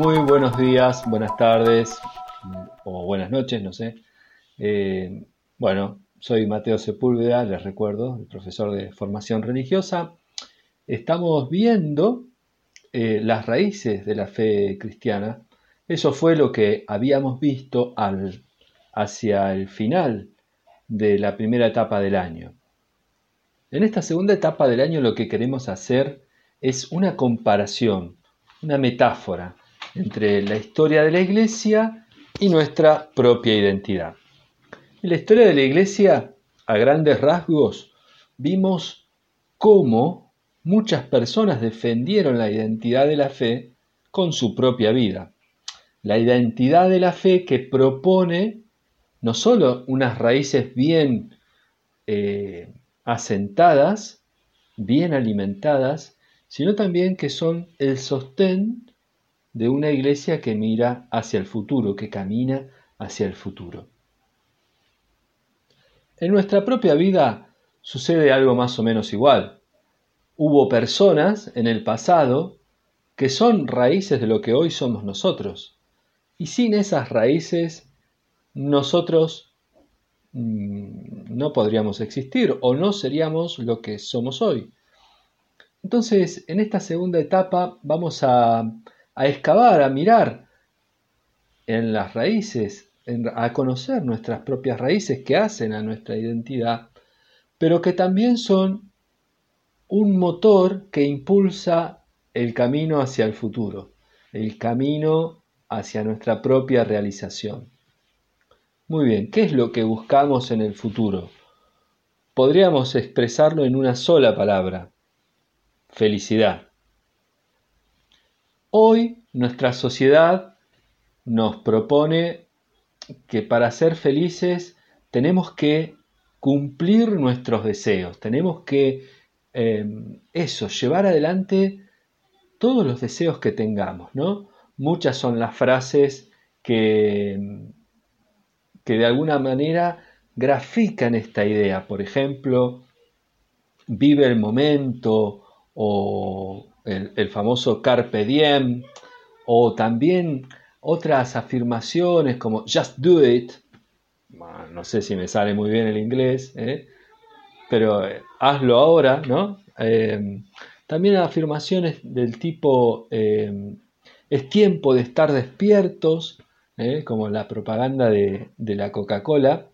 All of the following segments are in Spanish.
Muy buenos días, buenas tardes o buenas noches, no sé. Eh, bueno, soy Mateo Sepúlveda, les recuerdo, el profesor de formación religiosa. Estamos viendo eh, las raíces de la fe cristiana. Eso fue lo que habíamos visto hacia el final de la primera etapa del año. En esta segunda etapa del año lo que queremos hacer es una comparación, una metáfora entre la historia de la Iglesia y nuestra propia identidad. En la historia de la Iglesia, a grandes rasgos, vimos cómo muchas personas defendieron la identidad de la fe con su propia vida. La identidad de la fe que propone no solo unas raíces bien eh, asentadas, bien alimentadas, sino también que son el sostén de una iglesia que mira hacia el futuro, que camina hacia el futuro. En nuestra propia vida sucede algo más o menos igual. Hubo personas en el pasado que son raíces de lo que hoy somos nosotros. Y sin esas raíces, nosotros mm, no podríamos existir o no seríamos lo que somos hoy. Entonces, en esta segunda etapa vamos a, a excavar, a mirar en las raíces a conocer nuestras propias raíces que hacen a nuestra identidad, pero que también son un motor que impulsa el camino hacia el futuro, el camino hacia nuestra propia realización. Muy bien, ¿qué es lo que buscamos en el futuro? Podríamos expresarlo en una sola palabra, felicidad. Hoy nuestra sociedad nos propone que para ser felices tenemos que cumplir nuestros deseos, tenemos que eh, eso, llevar adelante todos los deseos que tengamos, ¿no? Muchas son las frases que, que de alguna manera grafican esta idea. Por ejemplo, vive el momento o el, famoso carpe diem o también otras afirmaciones como just do it, no sé si me sale muy bien el inglés, ¿eh? pero eh, hazlo ahora, ¿no? Em, también afirmaciones del tipo em, es tiempo de estar despiertos, ¿eh? como la propaganda de, de la Coca-Cola.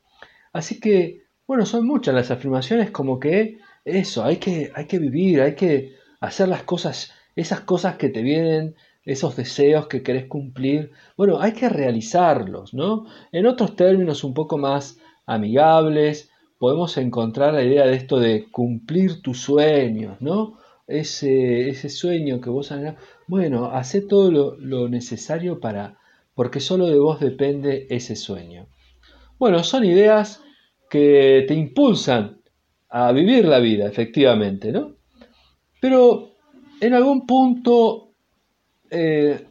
Así que, bueno, son muchas las afirmaciones como que eso, hay que, hay que vivir, hay que hacer las cosas, esas cosas que te vienen esos deseos que querés cumplir, bueno, hay que realizarlos, ¿no? En otros términos un poco más amigables, podemos encontrar la idea de esto de cumplir tus sueños, ¿no? Ese, ese sueño que vos hagas, bueno, hacé todo lo, lo necesario para, porque solo de vos depende ese sueño. Bueno, son ideas que te impulsan a vivir la vida, efectivamente, ¿no? Pero en algún punto eh,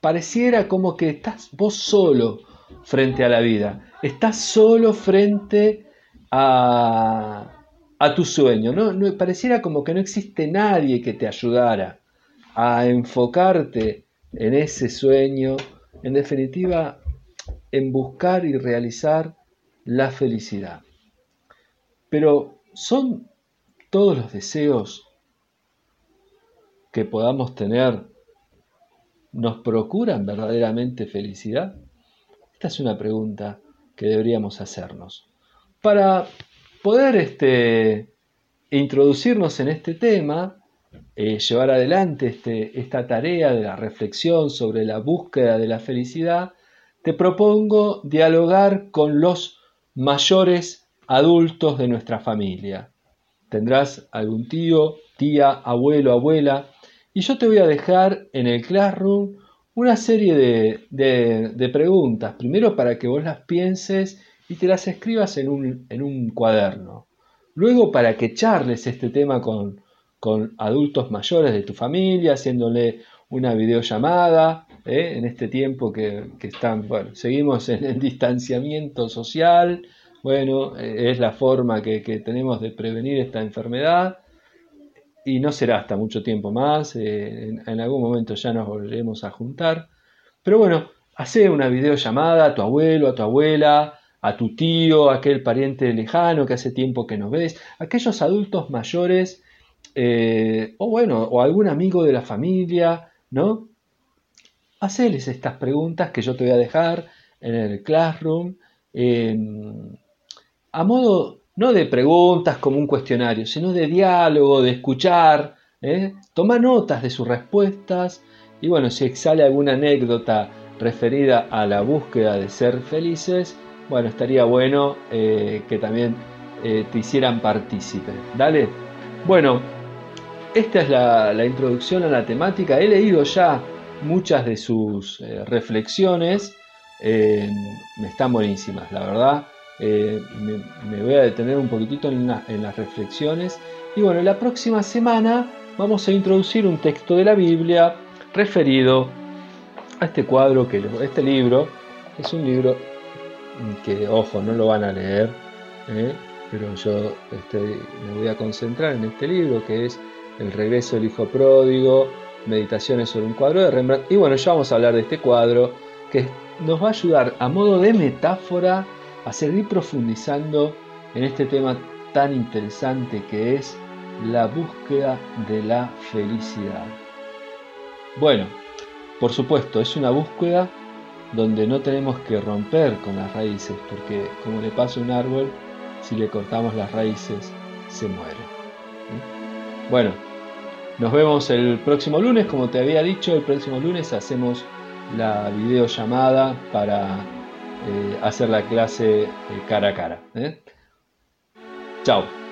pareciera como que estás vos solo frente a la vida, estás solo frente a, a tu sueño, ¿no? ¿no? Pareciera como que no existe nadie que te ayudara a enfocarte en ese sueño, en definitiva, en buscar y realizar la felicidad. Pero son todos los deseos que podamos tener ¿Nos procuran verdaderamente felicidad? Esta es una pregunta que deberíamos hacernos. Para poder este, introducirnos en este tema, eh, llevar adelante este, esta tarea de la reflexión sobre la búsqueda de la felicidad, te propongo dialogar con los mayores adultos de nuestra familia. Tendrás algún tío, tía, abuelo, abuela y yo te voy a dejar en el Classroom una serie de, preguntas, primero para que vos las pienses y te las escribas en un, cuaderno. Luego para que charles este tema con, adultos mayores de tu familia, haciéndole una videollamada, ¿eh? en este tiempo que, están, bueno, seguimos en el distanciamiento social, bueno, eh, es la forma que tenemos de prevenir esta enfermedad y no será hasta mucho tiempo más, eh, en, algún momento ya nos volveremos a juntar. Pero bueno, hace una videollamada a tu abuelo, a tu abuela, a tu tío, a aquel pariente lejano que hace tiempo que no ves, aquellos adultos mayores, eh, o bueno, o algún amigo de la familia, ¿no? Haceles estas preguntas que yo te voy a dejar en el Classroom, a modo no de preguntas como un cuestionario, sino de diálogo, de escuchar, ¿eh? toma notas de sus respuestas y bueno, si sale alguna anécdota referida a la búsqueda de ser felices, bueno, estaría bueno eh, que también eh, te hicieran partícipe. Dale. Bueno, esta es la, introducción a la temática. He leído ya muchas de sus reflexiones. me están buenísimas, la verdad. Eh, me, voy a detener un poquitito en, las reflexiones. Y bueno, la próxima semana vamos a introducir un texto de la Biblia referido a este cuadro, que este libro, es un libro que, ojo, no lo van a leer, ¿eh? pero yo me voy a concentrar en este libro que es El regreso del Hijo Pródigo, Meditaciones sobre un cuadro de Rembrandt. Y bueno, ya vamos a hablar de este cuadro que nos va a ayudar a modo de metáfora a seguir profundizando en este tema tan interesante que es la búsqueda de la felicidad. Bueno, por supuesto, es una búsqueda donde no tenemos que romper con las raíces, porque como le pasa a un árbol, si le cortamos las raíces, se muere. Bueno, nos vemos el próximo lunes, como te había dicho, el próximo lunes hacemos la videollamada para eh, hacer la clase eh, cara a cara. ¿eh? Chao.